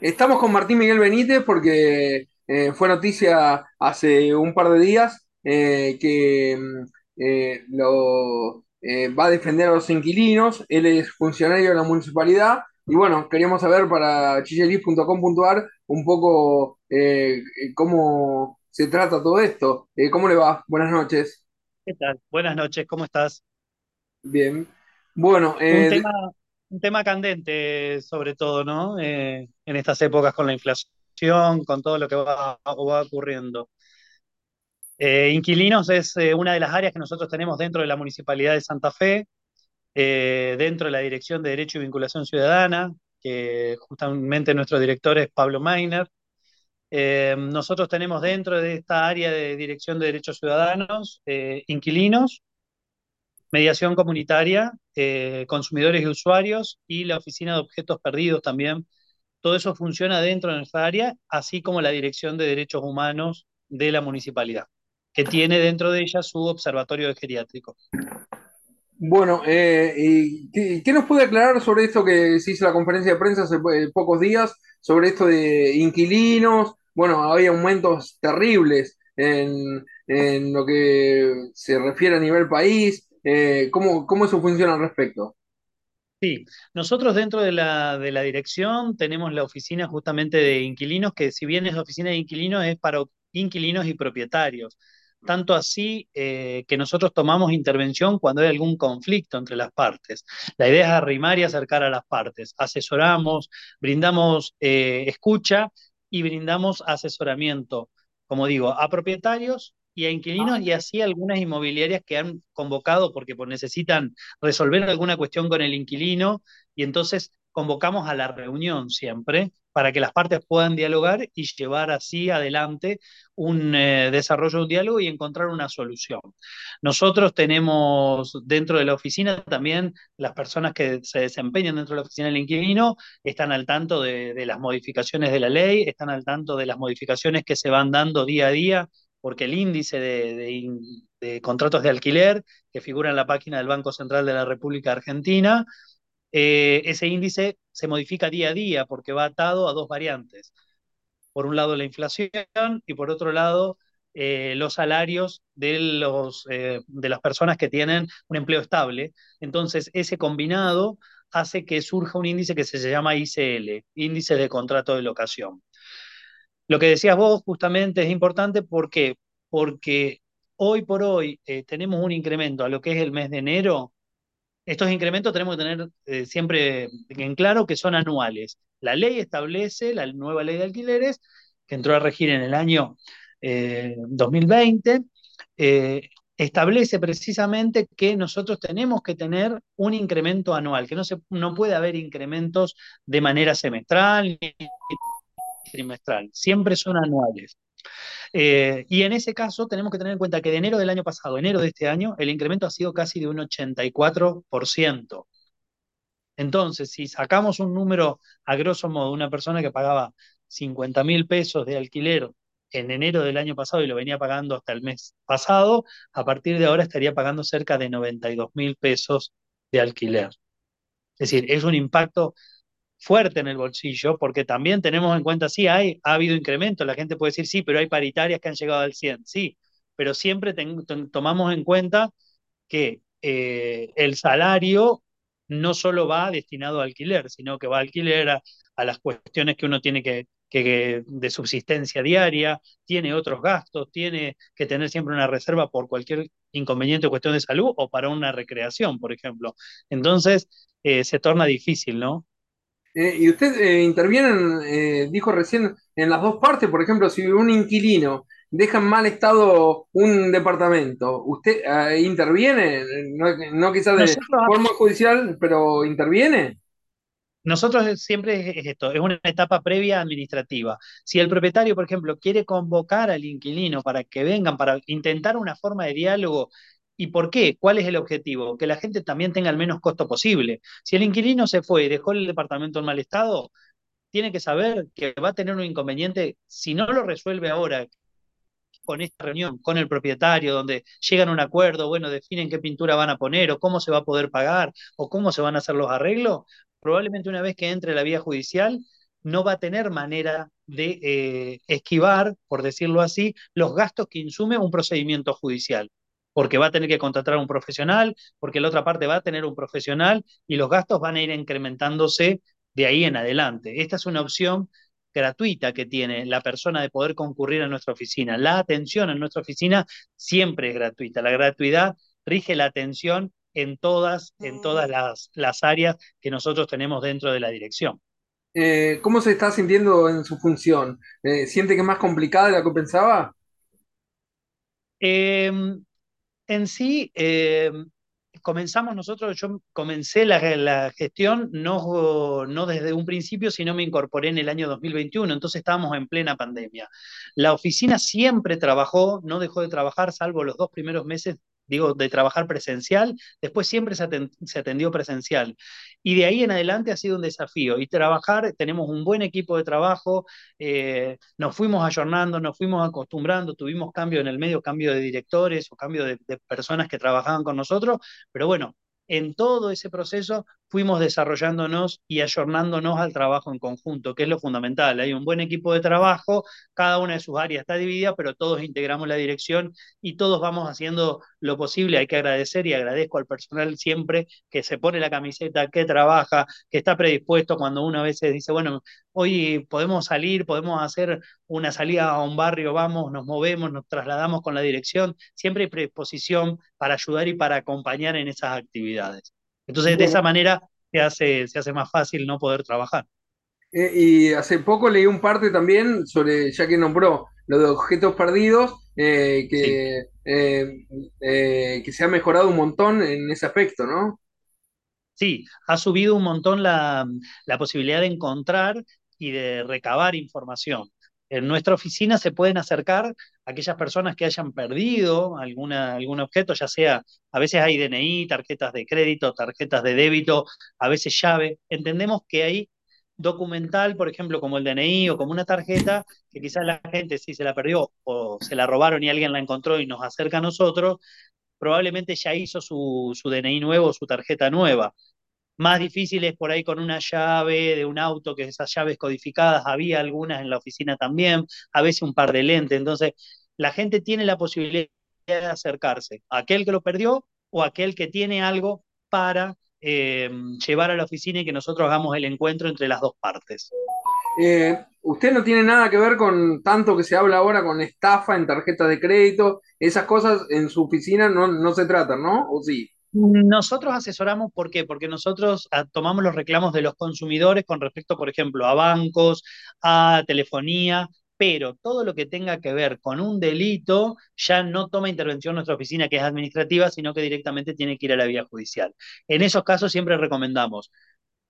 Estamos con Martín Miguel Benítez porque eh, fue noticia hace un par de días eh, que mm, eh, lo, va a defender a los inquilinos. Él es funcionario de la municipalidad y bueno, queríamos saber para chillelis.com.ar un poco cómo se trata todo esto. ¿cómo le va? Buenas noches. ¿Qué tal? Buenas noches, ¿cómo estás? Bien. Bueno, Un tema, un tema candente, sobre todo, ¿no? Eh, en estas épocas con la inflación, con todo lo que va, ocurriendo. Eh, inquilinos es eh, una de las áreas que nosotros tenemos dentro de la Municipalidad de Santa Fe, dentro de la Dirección de Derecho y Vinculación Ciudadana, que justamente nuestro director es Pablo Mainer. Nosotros tenemos dentro de esta área de Dirección de Derechos Ciudadanos inquilinos mediación comunitaria, eh, consumidores y usuarios y la oficina de objetos perdidos también. Todo eso funciona dentro de nuestra área, así como la Dirección de Derechos Humanos de la municipalidad, que tiene dentro de ella su observatorio de geriátrico. Bueno, eh, ¿qué, nos puede aclarar sobre esto que se hizo la conferencia de prensa hace eh, pocos días, sobre esto de inquilinos? Bueno, había aumentos terribles en lo que se refiere a nivel país. Eh, ¿cómo, cómo eso funciona al respecto? Sí, nosotros dentro de la, de la dirección tenemos la oficina justamente de inquilinos, que si bien es oficina de inquilinos, es para inquilinos y propietarios. Tanto así eh, que nosotros tomamos intervención cuando hay algún conflicto entre las partes. La idea es arrimar y acercar a las partes. Asesoramos, brindamos eh, escucha y brindamos asesoramiento, como digo, a propietarios y a inquilinos y así algunas inmobiliarias que han convocado porque pues, necesitan resolver alguna cuestión con el inquilino y entonces convocamos a la reunión siempre para que las partes puedan dialogar y llevar así adelante un eh, desarrollo de un diálogo y encontrar una solución. Nosotros tenemos dentro de la oficina también las personas que se desempeñan dentro de la oficina del inquilino están al tanto de, de las modificaciones de la ley, están al tanto de las modificaciones que se van dando día a día porque el índice de, contratos de alquiler que figura en la página del Banco Central de la República Argentina, eh, ese índice se modifica día a día porque va atado a dos variantes. Por un lado la inflación y por otro lado eh, los salarios de, los, eh, de las personas que tienen un empleo estable. Entonces, ese combinado hace que surja un índice que se llama ICL, Índice de Contrato de Locación. Lo que decías vos justamente es importante, ¿por? Porque hoy por hoy eh, tenemos un incremento a lo que es el mes de enero. Estos incrementos tenemos que tener eh, siempre en claro que son anuales. La ley establece, la nueva ley de alquileres, que entró a regir en el año eh, 2020, eh, establece precisamente que nosotros tenemos que tener un incremento anual, que no, se, no puede haber incrementos de manera semestral ni trimestral, siempre son anuales. Eh, y en ese caso tenemos que tener en cuenta que de enero del año pasado, enero de este año, el incremento ha sido casi de un 84%. Entonces, si sacamos un número a grosso modo, una persona que pagaba 50 mil pesos de alquiler en enero del año pasado y lo venía pagando hasta el mes pasado, a partir de ahora estaría pagando cerca de 92 mil pesos de alquiler. Es decir, es un impacto fuerte en el bolsillo, porque también tenemos en cuenta, sí, hay, ha habido incremento, la gente puede decir, sí, pero hay paritarias que han llegado al 100, sí, pero siempre tomamos en cuenta que eh, el salario no solo va destinado a alquiler, sino que va a alquiler a, a las cuestiones que uno tiene que, que, de subsistencia diaria, tiene otros gastos, tiene que tener siempre una reserva por cualquier inconveniente o cuestión de salud o para una recreación, por ejemplo. Entonces, eh, se torna difícil, ¿no? Eh, y usted eh, interviene, eh, dijo recién, en las dos partes, por ejemplo, si un inquilino deja en mal estado un departamento, ¿usted eh, interviene? No, no quizás de Nosotros forma judicial, pero interviene. Nosotros siempre es esto, es una etapa previa administrativa. Si el propietario, por ejemplo, quiere convocar al inquilino para que vengan, para intentar una forma de diálogo, ¿y por qué? ¿Cuál es el objetivo? Que la gente también tenga el menos costo posible. Si el inquilino se fue y dejó el departamento en mal estado, tiene que saber que va a tener un inconveniente si no lo resuelve ahora con esta reunión con el propietario, donde llegan a un acuerdo, bueno, definen qué pintura van a poner o cómo se va a poder pagar o cómo se van a hacer los arreglos, probablemente una vez que entre la vía judicial no va a tener manera de eh, esquivar, por decirlo así, los gastos que insume un procedimiento judicial porque va a tener que contratar a un profesional, porque la otra parte va a tener un profesional y los gastos van a ir incrementándose de ahí en adelante. Esta es una opción gratuita que tiene la persona de poder concurrir a nuestra oficina. La atención en nuestra oficina siempre es gratuita. La gratuidad rige la atención en todas, en todas las, las áreas que nosotros tenemos dentro de la dirección. Eh, ¿Cómo se está sintiendo en su función? Eh, ¿Siente que es más complicada de lo que pensaba? Eh, en sí, eh, comenzamos nosotros, yo comencé la, gestión no, no, desde un principio, sino me incorporé en el año 2021, entonces estábamos en plena pandemia. La oficina siempre trabajó, no dejó de trabajar, salvo los dos primeros meses digo, de trabajar presencial, después siempre se, atendió presencial. Y de ahí en adelante ha sido un desafío. Y trabajar, tenemos un buen equipo de trabajo, eh, nos fuimos ayornando, nos fuimos acostumbrando, tuvimos cambio en el medio, cambio de directores o cambio de personas que trabajaban con nosotros, pero bueno, en todo ese proceso fuimos desarrollándonos y ayornándonos al trabajo en conjunto, que es lo fundamental. Hay un buen equipo de trabajo, cada una de sus áreas está dividida, pero todos integramos la dirección y todos vamos haciendo lo posible. Hay que agradecer y agradezco al personal siempre que se pone la camiseta, que trabaja, que está predispuesto cuando uno a veces dice, bueno, hoy podemos salir, podemos hacer una salida a un barrio, vamos, nos movemos, nos trasladamos con la dirección. Siempre hay predisposición para ayudar y para acompañar en esas actividades. Entonces, de esa manera se hace, se hace más fácil no poder trabajar. Eh, y hace poco leí un parte también sobre, ya que nombró, lo de objetos perdidos, eh, que, eh, que se ha mejorado un montón en ese aspecto, ¿no? Sí, ha subido un montón la, la posibilidad de encontrar y de recabar información. En nuestra oficina se pueden acercar aquellas personas que hayan perdido alguna, algún objeto, ya sea, a veces hay DNI, tarjetas de crédito, tarjetas de débito, a veces llave. Entendemos que hay documental, por ejemplo, como el DNI o como una tarjeta, que quizás la gente si se la perdió o se la robaron y alguien la encontró y nos acerca a nosotros, probablemente ya hizo su, su DNI nuevo, su tarjeta nueva más difíciles por ahí con una llave de un auto, que esas llaves codificadas, había algunas en la oficina también, a veces un par de lentes. Entonces, la gente tiene la posibilidad de acercarse a aquel que lo perdió o aquel que tiene algo para eh, llevar a la oficina y que nosotros hagamos el encuentro entre las dos partes. Eh, usted no tiene nada que ver con tanto que se habla ahora con estafa en tarjetas de crédito, esas cosas en su oficina no, no se tratan, ¿no? ¿O sí? Nosotros asesoramos, ¿por qué? Porque nosotros ah, tomamos los reclamos de los consumidores con respecto, por ejemplo, a bancos, a telefonía, pero todo lo que tenga que ver con un delito ya no toma intervención nuestra oficina, que es administrativa, sino que directamente tiene que ir a la vía judicial. En esos casos siempre recomendamos.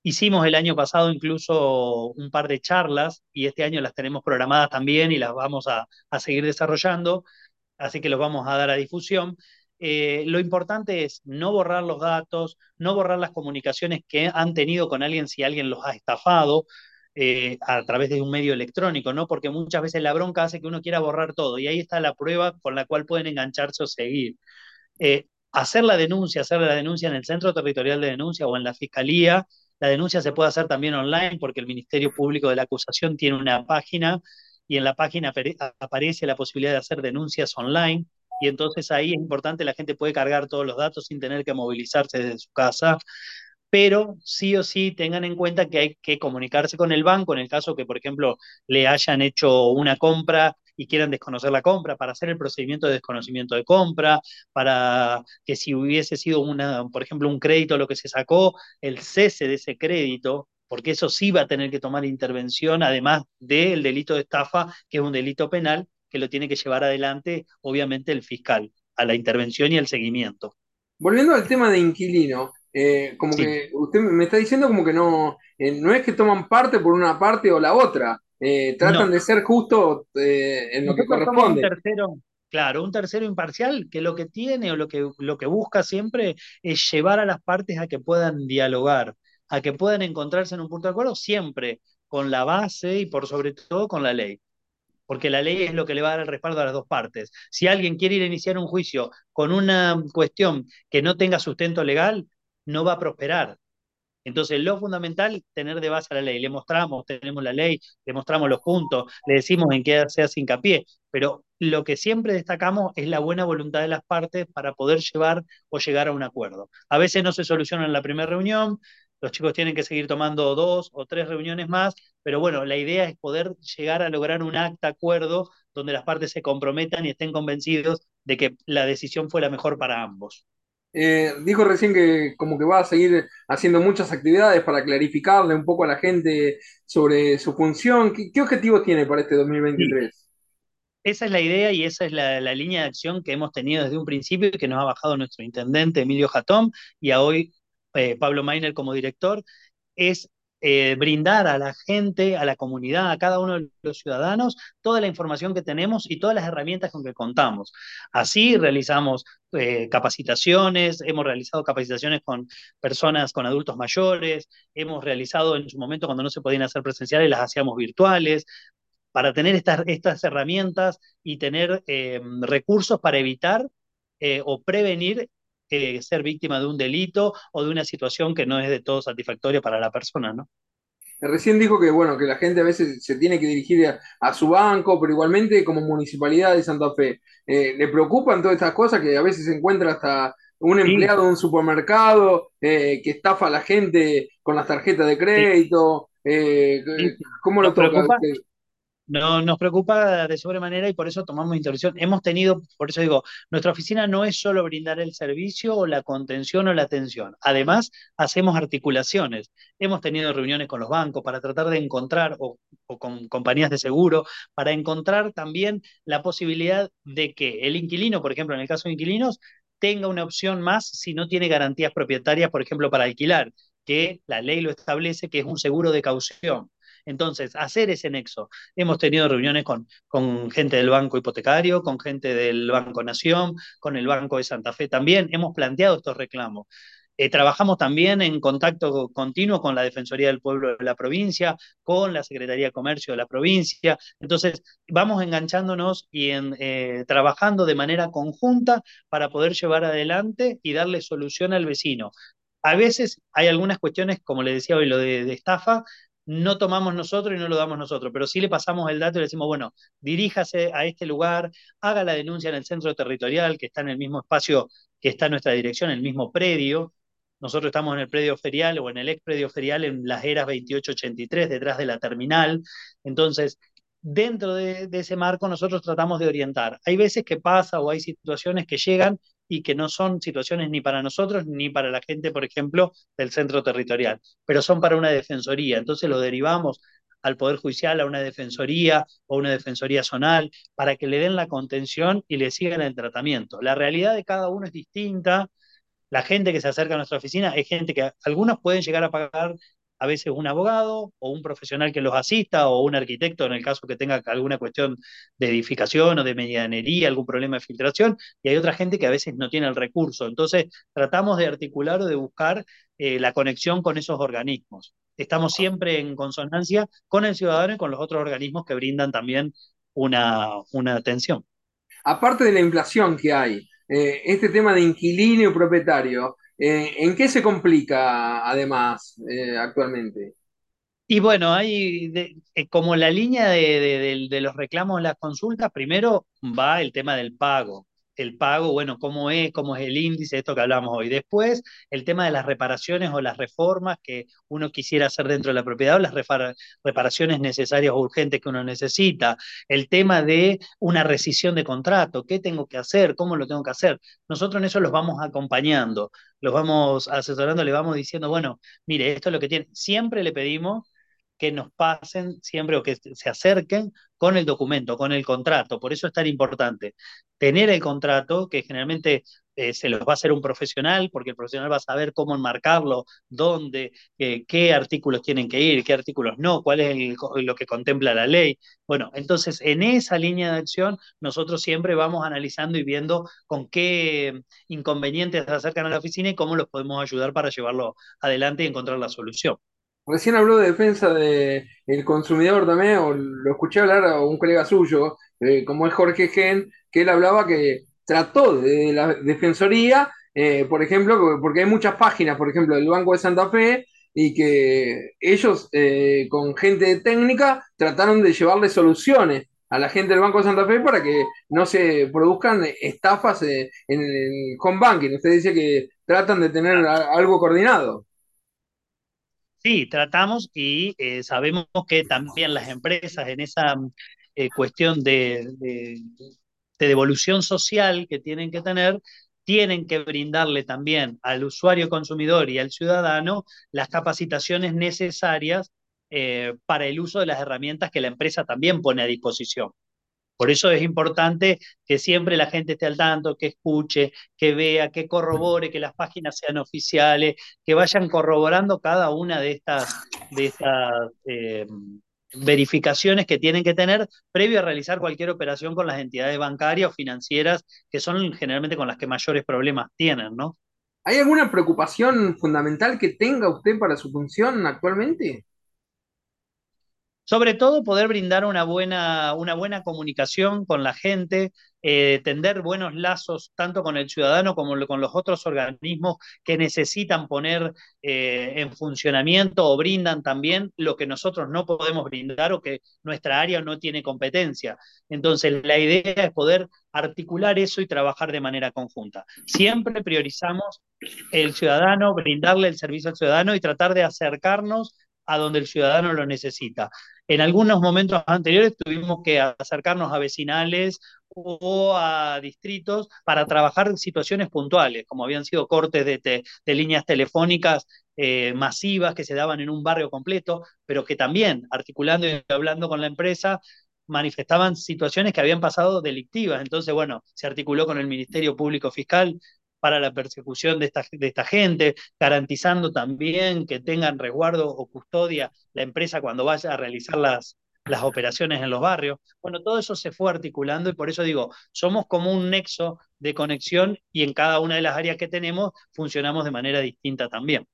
Hicimos el año pasado incluso un par de charlas y este año las tenemos programadas también y las vamos a, a seguir desarrollando, así que los vamos a dar a difusión eh, lo importante es no borrar los datos, no borrar las comunicaciones que han tenido con alguien si alguien los ha estafado eh, a través de un medio electrónico, ¿no? Porque muchas veces la bronca hace que uno quiera borrar todo y ahí está la prueba con la cual pueden engancharse o seguir. Eh, hacer la denuncia, hacer la denuncia en el Centro Territorial de Denuncia o en la Fiscalía. La denuncia se puede hacer también online porque el Ministerio Público de la Acusación tiene una página y en la página aparece la posibilidad de hacer denuncias online y entonces ahí es importante, la gente puede cargar todos los datos sin tener que movilizarse desde su casa, pero sí o sí tengan en cuenta que hay que comunicarse con el banco en el caso que, por ejemplo, le hayan hecho una compra y quieran desconocer la compra, para hacer el procedimiento de desconocimiento de compra, para que si hubiese sido, una, por ejemplo, un crédito lo que se sacó, el cese de ese crédito, porque eso sí va a tener que tomar intervención, además del delito de estafa, que es un delito penal, que lo tiene que llevar adelante, obviamente, el fiscal, a la intervención y al seguimiento. Volviendo al tema de inquilino, eh, como que usted me está diciendo como que no, eh, no es que toman parte por una parte o la otra, eh, tratan de ser justos en lo que corresponde. Un tercero, claro, un tercero imparcial que lo que tiene o lo que, lo que busca siempre es llevar a las partes a que puedan dialogar, a que puedan encontrarse en un punto de acuerdo, siempre con la base y por sobre todo con la ley porque la ley es lo que le va a dar el respaldo a las dos partes. Si alguien quiere ir a iniciar un juicio con una cuestión que no tenga sustento legal, no va a prosperar. Entonces, lo fundamental, tener de base la ley. Le mostramos, tenemos la ley, le mostramos los puntos, le decimos en qué se hace hincapié, pero lo que siempre destacamos es la buena voluntad de las partes para poder llevar o llegar a un acuerdo. A veces no se soluciona en la primera reunión, los chicos tienen que seguir tomando dos o tres reuniones más, pero bueno, la idea es poder llegar a lograr un acta acuerdo donde las partes se comprometan y estén convencidos de que la decisión fue la mejor para ambos. Eh, dijo recién que como que va a seguir haciendo muchas actividades para clarificarle un poco a la gente sobre su función. ¿Qué, qué objetivos tiene para este 2023? Sí. Esa es la idea y esa es la, la, línea de acción que hemos tenido desde un principio y que nos ha bajado nuestro intendente Emilio Jatón y a hoy eh, Pablo Mainer como director, es eh, brindar a la gente, a la comunidad, a cada uno de los ciudadanos, toda la información que tenemos y todas las herramientas con que contamos. Así realizamos eh, capacitaciones, hemos realizado capacitaciones con personas, con adultos mayores, hemos realizado en su momento cuando no se podían hacer presenciales, las hacíamos virtuales, para tener estas, estas herramientas y tener recursos para evitar o prevenir eh, ser víctima de un delito o de una situación que no es de todo satisfactoria para la persona, ¿no? Recién dijo que bueno, que la gente a veces se tiene que dirigir a, a su banco, pero igualmente como municipalidad de Santa Fe, eh, ¿le preocupan todas estas cosas que a veces se encuentra hasta un empleado de un supermercado eh, que estafa a la gente con las tarjetas de crédito? Eh. ¿Cómo lo toca? Preocupa? No, nos preocupa de sobremanera y por eso tomamos intervención. Hemos tenido, por eso digo, nuestra oficina no es solo brindar el servicio o la contención o la atención. Además, hacemos articulaciones. Hemos tenido reuniones con los bancos para tratar de encontrar, o, o con compañías de seguro, para encontrar también la posibilidad de que el inquilino, por ejemplo, en el caso de inquilinos, tenga una opción más si no tiene garantías propietarias, por ejemplo, para alquilar, que la ley lo establece, que es un seguro de caución. Entonces, hacer ese nexo. Hemos tenido reuniones con, con gente del Banco Hipotecario, con gente del Banco Nación, con el Banco de Santa Fe también. Hemos planteado estos reclamos. Eh, trabajamos también en contacto continuo con la Defensoría del Pueblo de la provincia, con la Secretaría de Comercio de la provincia. Entonces, vamos enganchándonos y eh, trabajando de manera conjunta para poder llevar adelante y darle solución al vecino. A veces hay algunas cuestiones, como le decía hoy, lo de estafa, no tomamos nosotros y no lo damos nosotros, pero sí le pasamos el dato y le decimos, bueno, diríjase a este lugar, haga la denuncia en el centro territorial, que está en el mismo espacio que está nuestra dirección, el mismo predio. Nosotros estamos en el predio ferial o en el ex predio ferial en las eras 2883, detrás de la terminal. Entonces, dentro de, de, ese marco nosotros tratamos de orientar. Hay veces que pasa o hay situaciones que llegan y que no son situaciones ni para nosotros ni para la gente, por ejemplo, del centro territorial, pero son para una defensoría. Entonces lo derivamos al Poder Judicial, a una defensoría o una defensoría zonal, para que le den la contención y le sigan el tratamiento. La realidad de cada uno es distinta. La gente que se acerca a nuestra oficina es gente que algunos pueden llegar a pagar a veces un abogado o un profesional que los asista o un arquitecto en el caso que tenga alguna cuestión de edificación o de medianería, algún problema de filtración, y hay otra gente que a veces no tiene el recurso. Entonces, tratamos de articular o de buscar eh, la conexión con esos organismos. Estamos siempre en consonancia con el ciudadano y con los otros organismos que brindan también una, una atención. Aparte de la inflación que hay, eh, este tema de inquilino propietario, eh, ¿En qué se complica además eh, actualmente? Y bueno, hay de, eh, como la línea de, de, de, los reclamos las consultas, primero va el tema del pago el pago, bueno, cómo es, cómo es el índice, esto que hablamos hoy. Después, el tema de las reparaciones o las reformas que uno quisiera hacer dentro de la propiedad o las reparaciones necesarias o urgentes que uno necesita. El tema de una rescisión de contrato, qué tengo que hacer, cómo lo tengo que hacer. Nosotros en eso los vamos acompañando, los vamos asesorando, le vamos diciendo, bueno, mire, esto es lo que tiene. Siempre le pedimos que nos pasen siempre o que se acerquen con el documento, con el contrato. Por eso es tan importante tener el contrato, que generalmente eh, se los va a hacer un profesional, porque el profesional va a saber cómo enmarcarlo, dónde, eh, qué artículos tienen que ir, qué artículos no, cuál es lo que contempla la ley. Bueno, entonces en esa línea de acción nosotros siempre vamos analizando y viendo con qué inconvenientes se acercan a la oficina y cómo los podemos ayudar para llevarlo adelante y encontrar la solución. Recién habló de defensa del de consumidor también, o lo escuché hablar a un colega suyo, eh, como es Jorge Gen, que él hablaba que trató de la defensoría, eh, por ejemplo, porque hay muchas páginas, por ejemplo, del Banco de Santa Fe, y que ellos eh, con gente técnica trataron de llevarle soluciones a la gente del Banco de Santa Fe para que no se produzcan estafas en el home banking. Usted dice que tratan de tener algo coordinado. Sí, tratamos y eh, sabemos que también las empresas en esa eh, cuestión de, de, devolución social que tienen que tener, tienen que brindarle también al usuario consumidor y al ciudadano las capacitaciones necesarias eh, para el uso de las herramientas que la empresa también pone a disposición. Por eso es importante que siempre la gente esté al tanto, que escuche, que vea, que corrobore, que las páginas sean oficiales, que vayan corroborando cada una de estas, eh, verificaciones que tienen que tener previo a realizar cualquier operación con las entidades bancarias o financieras, que son generalmente con las que mayores problemas tienen, ¿no? ¿Hay alguna preocupación fundamental que tenga usted para su función actualmente? Sobre todo poder brindar una buena, una buena comunicación con la gente, eh, tender buenos lazos tanto con el ciudadano como con los otros organismos que necesitan poner eh, en funcionamiento o brindan también lo que nosotros no podemos brindar o que nuestra área no tiene competencia. Entonces, la idea es poder articular eso y trabajar de manera conjunta. Siempre priorizamos el ciudadano, brindarle el servicio al ciudadano y tratar de acercarnos a donde el ciudadano lo necesita. En algunos momentos anteriores tuvimos que acercarnos a vecinales o a distritos para trabajar situaciones puntuales, como habían sido cortes de, de líneas telefónicas eh, masivas que se daban en un barrio completo, pero que también, articulando y hablando con la empresa, manifestaban situaciones que habían pasado delictivas. Entonces, bueno, se articuló con el Ministerio Público Fiscal para la persecución de esta, de esta gente, garantizando también que tengan resguardo o custodia la empresa cuando vaya a realizar las, las operaciones en los barrios. Bueno, todo eso se fue articulando y por eso digo, somos como un nexo de conexión y en cada una de las áreas que tenemos funcionamos de manera distinta también.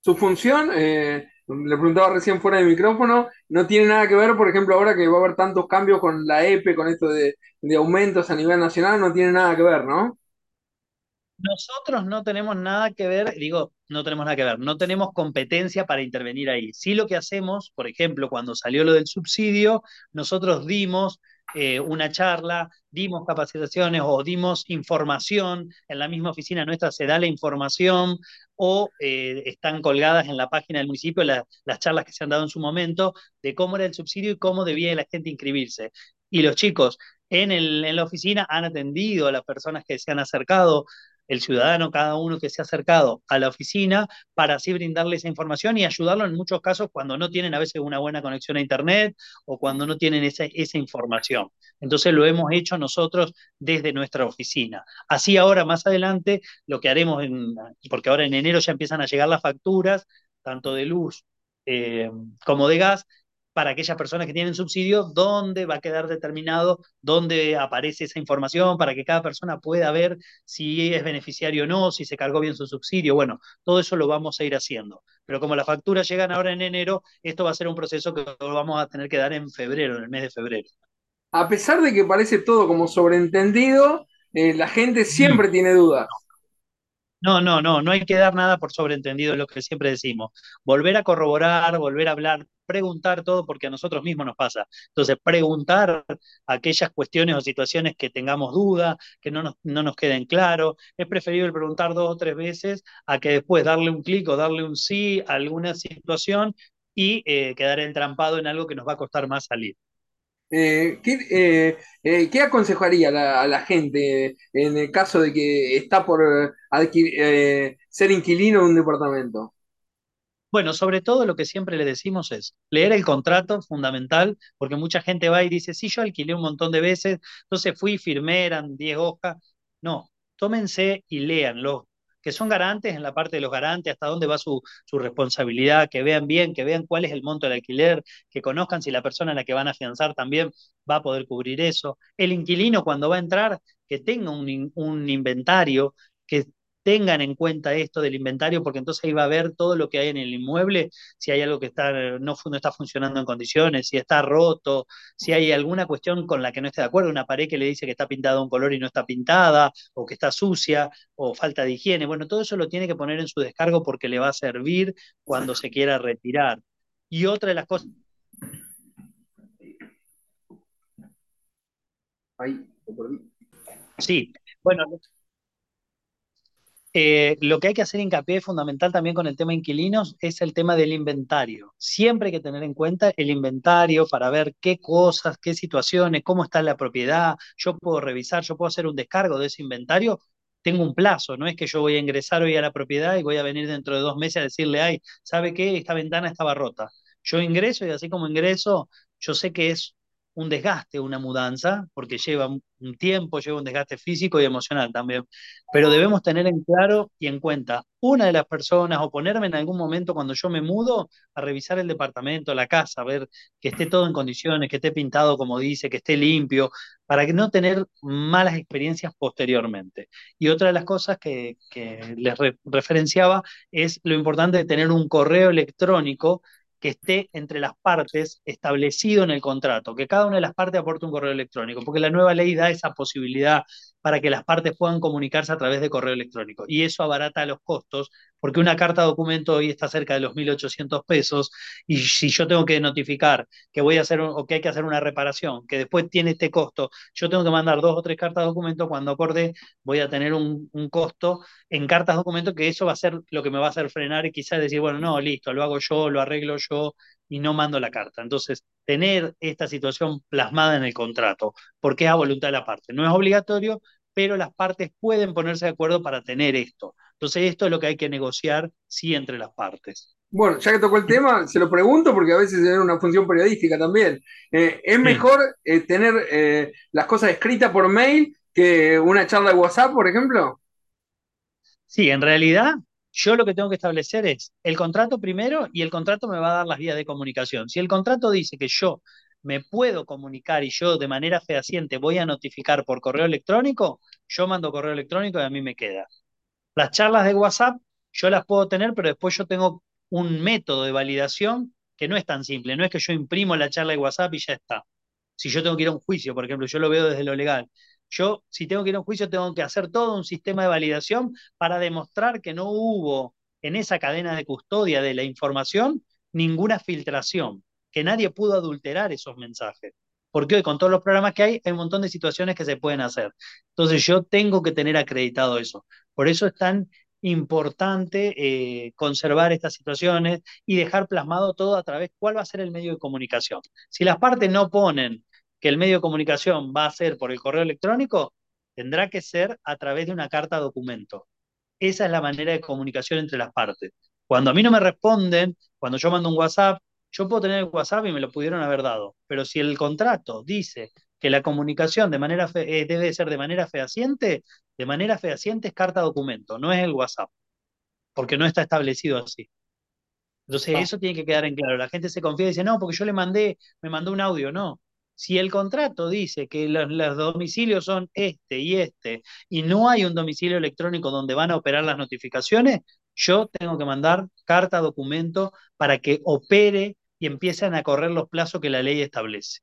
Su función, eh, le preguntaba recién fuera del micrófono, no tiene nada que ver, por ejemplo, ahora que va a haber tantos cambios con la EPE, con esto de, de aumentos a nivel nacional, no tiene nada que ver, ¿no? Nosotros no tenemos nada que ver, digo, no tenemos nada que ver, no tenemos competencia para intervenir ahí. Sí lo que hacemos, por ejemplo, cuando salió lo del subsidio, nosotros dimos eh, una charla, dimos capacitaciones o dimos información, en la misma oficina nuestra se da la información o eh, están colgadas en la página del municipio las charlas que se han dado en su momento de cómo era el subsidio y cómo debía la gente inscribirse. Y los chicos en, el, en la oficina han atendido a las personas que se han acercado el ciudadano, cada uno que se ha acercado a la oficina para así brindarle esa información y ayudarlo en muchos casos cuando no tienen a veces una buena conexión a Internet o cuando no tienen esa, esa información. Entonces lo hemos hecho nosotros desde nuestra oficina. Así ahora, más adelante, lo que haremos, en, porque ahora en enero ya empiezan a llegar las facturas, tanto de luz eh, como de gas, para aquellas personas que tienen subsidio, dónde va a quedar determinado, dónde aparece esa información, para que cada persona pueda ver si es beneficiario o no, si se cargó bien su subsidio. Bueno, todo eso lo vamos a ir haciendo. Pero como las facturas llegan ahora en enero, esto va a ser un proceso que lo vamos a tener que dar en febrero, en el mes de febrero. A pesar de que parece todo como sobreentendido, eh, la gente siempre tiene dudas. No, no, no, no hay que dar nada por sobreentendido, es lo que siempre decimos. Volver a corroborar, volver a hablar, preguntar todo, porque a nosotros mismos nos pasa. Entonces, preguntar aquellas cuestiones o situaciones que tengamos duda, que no nos, no nos queden claros. Es preferible preguntar dos o tres veces a que después darle un clic o darle un sí a alguna situación y eh, quedar entrampado en algo que nos va a costar más salir. Eh, ¿qué, eh, eh, ¿qué, aconsejaría a la, gente en el caso de que está por ser inquilino de un departamento? Bueno, sobre todo lo que siempre le decimos es leer el contrato, fundamental, porque mucha gente va y dice, sí, yo alquilé un montón de veces, entonces fui, firmé, eran 10 hojas. No, tómense y léanlo, que son garantes en la parte de los garantes, hasta dónde va su, su, responsabilidad, que vean bien, que vean cuál es el monto del alquiler, que conozcan si la persona a la que van a afianzar también va a poder cubrir eso. El inquilino cuando va a entrar, que tenga un, un inventario, que tengan en cuenta esto del inventario, porque entonces ahí va a ver todo lo que hay en el inmueble, si hay algo que está, no, no está funcionando en condiciones, si está roto, si hay alguna cuestión con la que no esté de acuerdo, una pared que le dice que está pintada un color y no está pintada, o que está sucia, o falta de higiene. Bueno, todo eso lo tiene que poner en su descargo porque le va a servir cuando se quiera retirar. Y otra de las cosas... Ahí, Sí, bueno, eh, lo que hay que hacer hincapié fundamental también con el tema inquilinos es el tema del inventario. Siempre hay que tener en cuenta el inventario para ver qué cosas, qué situaciones, cómo está la propiedad. Yo puedo revisar, yo puedo hacer un descargo de ese inventario. Tengo un plazo, no es que yo voy a ingresar hoy a la propiedad y voy a venir dentro de dos meses a decirle, ay, ¿sabe qué? Esta ventana estaba rota. Yo ingreso y así como ingreso, yo sé que es un desgaste, una mudanza, porque lleva un tiempo, lleva un desgaste físico y emocional también. Pero debemos tener en claro y en cuenta una de las personas o ponerme en algún momento cuando yo me mudo a revisar el departamento, la casa, a ver que esté todo en condiciones, que esté pintado como dice, que esté limpio, para que no tener malas experiencias posteriormente. Y otra de las cosas que, les referenciaba es lo importante de tener un correo electrónico que esté entre las partes establecido en el contrato, que cada una de las partes aporte un correo electrónico, porque la nueva ley da esa posibilidad para que las partes puedan comunicarse a través de correo electrónico. Y eso abarata los costos, porque una carta documento hoy está cerca de los 1.800 pesos, y si yo tengo que notificar que voy a hacer o que hay que hacer una reparación, que después tiene este costo, yo tengo que mandar dos o tres cartas documento, cuando acorde voy a tener un, un costo en cartas documento, que eso va a ser lo que me va a hacer frenar y quizás decir, bueno, no, listo, lo hago yo, lo arreglo yo, y no mando la carta. Entonces, tener esta situación plasmada en el contrato, porque es a voluntad de la parte. No es obligatorio, pero las partes pueden ponerse de acuerdo para tener esto. Entonces, esto es lo que hay que negociar, sí, entre las partes. Bueno, ya que tocó el tema, se lo pregunto porque a veces tiene una función periodística también. Eh, ¿Es mejor eh, tener eh, las cosas escritas por mail que una charla de WhatsApp, por ejemplo? Sí, en realidad yo lo que tengo que establecer es el contrato primero y el contrato me va a dar las vías de comunicación. Si el contrato dice que yo me puedo comunicar y yo de manera fehaciente voy a notificar por correo electrónico, yo mando correo electrónico y a mí me queda. Las charlas de WhatsApp yo las puedo tener, pero después yo tengo un método de validación que no es tan simple. No es que yo imprimo la charla de WhatsApp y ya está. Si yo tengo que ir a un juicio, por ejemplo, yo lo veo desde lo legal. Yo, si tengo que ir a un juicio, tengo que hacer todo un sistema de validación para demostrar que no hubo en esa cadena de custodia de la información ninguna filtración, que nadie pudo adulterar esos mensajes. Porque hoy con todos los programas que hay, hay un montón de situaciones que se pueden hacer. Entonces yo tengo que tener acreditado eso. Por eso es tan importante eh, conservar estas situaciones y dejar plasmado todo a través cuál va a ser el medio de comunicación. Si las partes no ponen que el medio de comunicación va a ser por el correo electrónico, tendrá que ser a través de una carta documento. Esa es la manera de comunicación entre las partes. Cuando a mí no me responden, cuando yo mando un WhatsApp, yo puedo tener el WhatsApp y me lo pudieron haber dado, pero si el contrato dice que la comunicación de manera eh, debe ser de manera fehaciente, de manera fehaciente es carta documento, no es el WhatsApp, porque no está establecido así. Entonces ah. eso tiene que quedar en claro. La gente se confía y dice, no, porque yo le mandé, me mandó un audio, no. Si el contrato dice que los, domicilios son este y este y no hay un domicilio electrónico donde van a operar las notificaciones, yo tengo que mandar carta, documento para que opere y empiecen a correr los plazos que la ley establece.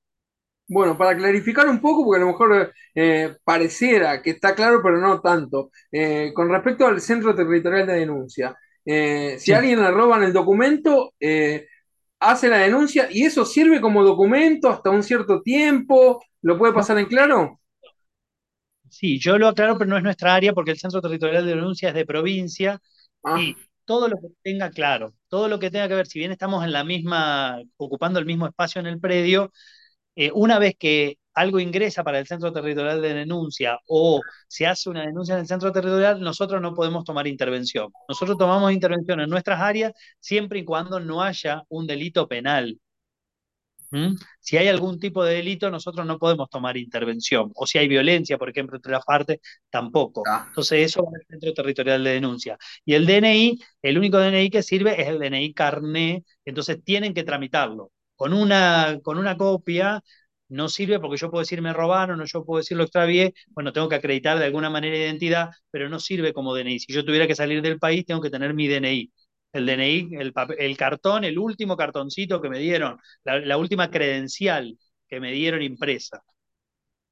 Bueno, para clarificar un poco, porque a lo mejor eh, pareciera que está claro, pero no tanto, eh, con respecto al centro territorial de denuncia, eh, si alguien le roban el documento, hace la denuncia y eso sirve como documento hasta un cierto tiempo. ¿Lo puede pasar en claro? Sí, yo lo aclaro, pero no es nuestra área porque el Centro Territorial de Denuncia es de provincia ah. y todo lo que tenga claro, todo lo que tenga que ver, si bien estamos en la misma, ocupando el mismo espacio en el predio, eh, una vez que algo ingresa para el centro territorial de denuncia o se hace una denuncia en el centro territorial, nosotros no podemos tomar intervención. Nosotros tomamos intervención en nuestras áreas siempre y cuando no haya un delito penal. ¿Mm? Si hay algún tipo de delito, nosotros no podemos tomar intervención. O si hay violencia, por ejemplo, entre las partes, tampoco. Ah. Entonces, eso va al centro territorial de denuncia. Y el DNI, el único DNI que sirve es el DNI carné, entonces tienen que tramitarlo. Con una, con una copia no sirve porque yo puedo decir me robaron o yo puedo decir lo extravié, bueno, tengo que acreditar de alguna manera identidad, pero no sirve como DNI. Si yo tuviera que salir del país, tengo que tener mi DNI. El DNI, el, el cartón, el último cartoncito que me dieron, la, última credencial que me dieron impresa.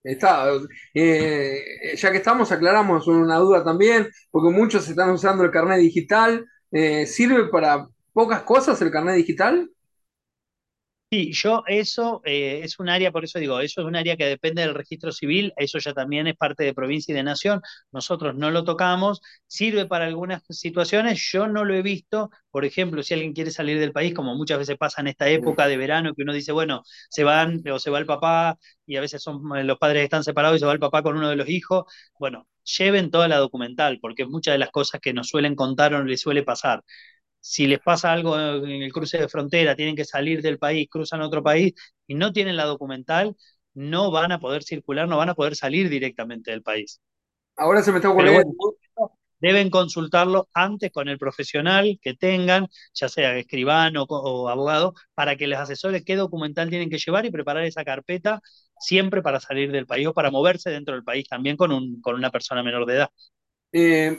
Está, eh, ya que estamos, aclaramos una duda también, porque muchos están usando el carnet digital. Eh, ¿Sirve para pocas cosas el carnet digital? Sí, yo eso eh, es un área, por eso digo, eso es un área que depende del registro civil, eso ya también es parte de provincia y de nación, nosotros no lo tocamos, sirve para algunas situaciones, yo no lo he visto, por ejemplo, si alguien quiere salir del país, como muchas veces pasa en esta época de verano, que uno dice, bueno, se van o se va el papá, y a veces son los padres están separados y se va el papá con uno de los hijos, bueno, lleven toda la documental, porque muchas de las cosas que nos suelen contar o les suele pasar si les pasa algo en el cruce de frontera, tienen que salir del país, cruzan a otro país y no tienen la documental, no van a poder circular, no van a poder salir directamente del país. Ahora se me está ocurriendo. deben consultarlo antes con el profesional que tengan, ya sea escribano o, abogado, para que les asesore qué documental tienen que llevar y preparar esa carpeta siempre para salir del país o para moverse dentro del país también con, un, con una persona menor de edad. Eh,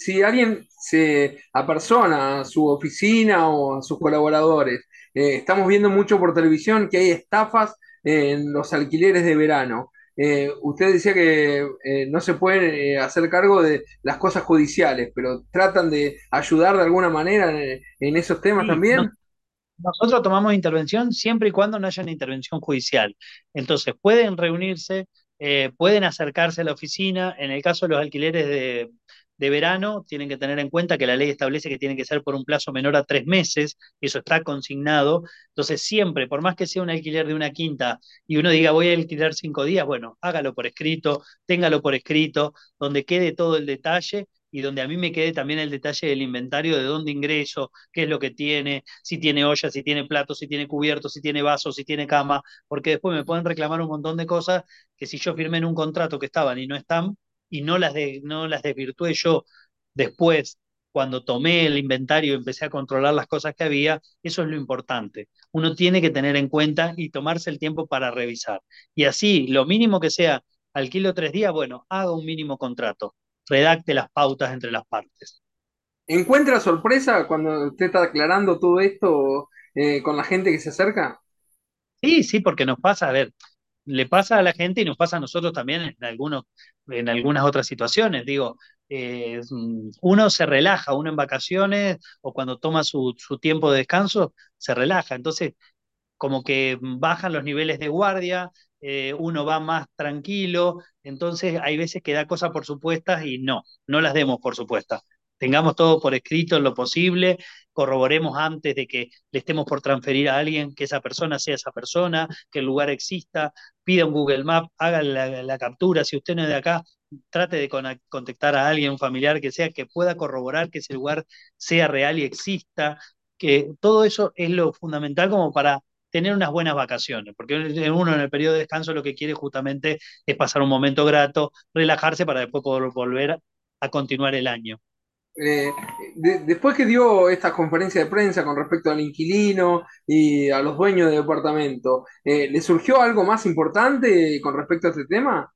si alguien se apersona a su oficina o a sus colaboradores, eh, estamos viendo mucho por televisión que hay estafas en los alquileres de verano. Eh, usted decía que eh, no se pueden hacer cargo de las cosas judiciales, pero tratan de ayudar de alguna manera en, esos temas también. nosotros tomamos intervención siempre y cuando no haya una intervención judicial. Entonces, pueden reunirse, pueden acercarse a la oficina. En el caso de los alquileres de, de verano, tienen que tener en cuenta que la ley establece que tiene que ser por un plazo menor a tres meses, eso está consignado. Entonces, siempre, por más que sea un alquiler de una quinta y uno diga voy a alquilar cinco días, bueno, hágalo por escrito, téngalo por escrito, donde quede todo el detalle y donde a mí me quede también el detalle del inventario, de dónde ingreso, qué es lo que tiene, si tiene olla, si tiene platos, si tiene cubiertos, si tiene vasos, si tiene cama, porque después me pueden reclamar un montón de cosas que si yo firmé en un contrato que estaban y no están, y no las, de, no las desvirtué yo después, cuando tomé el inventario y empecé a controlar las cosas que había, eso es lo importante. Uno tiene que tener en cuenta y tomarse el tiempo para revisar. Y así, lo mínimo que sea, alquilo tres días, bueno, haga un mínimo contrato, redacte las pautas entre las partes. ¿Encuentra sorpresa cuando usted está aclarando todo esto eh, con la gente que se acerca? Sí, sí, porque nos pasa, a ver, le pasa a la gente y nos pasa a nosotros también en, algunos, en algunas otras situaciones. Digo, eh, uno se relaja, uno en vacaciones o cuando toma su, su, tiempo de descanso, se relaja. Entonces, como que bajan los niveles de guardia, eh, uno va más tranquilo, entonces hay veces que da cosas por supuestas y no, no las demos por supuestas tengamos todo por escrito en lo posible, corroboremos antes de que le estemos por transferir a alguien que esa persona sea esa persona, que el lugar exista, pida un Google Map, haga la, captura, si usted no es de acá, trate de contactar a alguien, un familiar que sea, que pueda corroborar que ese lugar sea real y exista, que todo eso es lo fundamental como para tener unas buenas vacaciones, porque uno en el periodo de descanso lo que quiere justamente es pasar un momento grato, relajarse para después poder volver a continuar el año. Eh, después que dio esta conferencia de prensa con respecto al inquilino y a los dueños de departamento, eh, ¿le surgió algo más importante con respecto a este tema?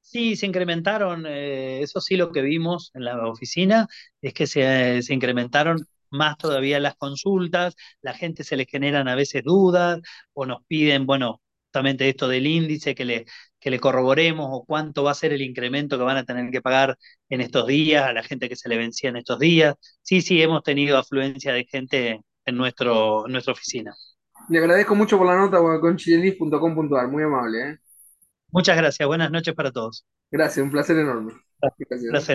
Sí, se incrementaron, eh, eso sí lo que vimos en la oficina, es que se, se incrementaron más todavía las consultas, la gente se les generan a veces dudas o nos piden, bueno, justamente esto del índice que le, que le corroboremos o cuánto va a ser el incremento que van a tener que pagar en estos días a la gente que se le vencía en estos días. Sí, sí, hemos tenido afluencia de gente en, nuestro, nuestra oficina. Le agradezco mucho por la nota con chilelis.com.ar, muy amable. ¿eh? Muchas gracias, buenas noches para todos. Gracias, un placer enorme. Gracias.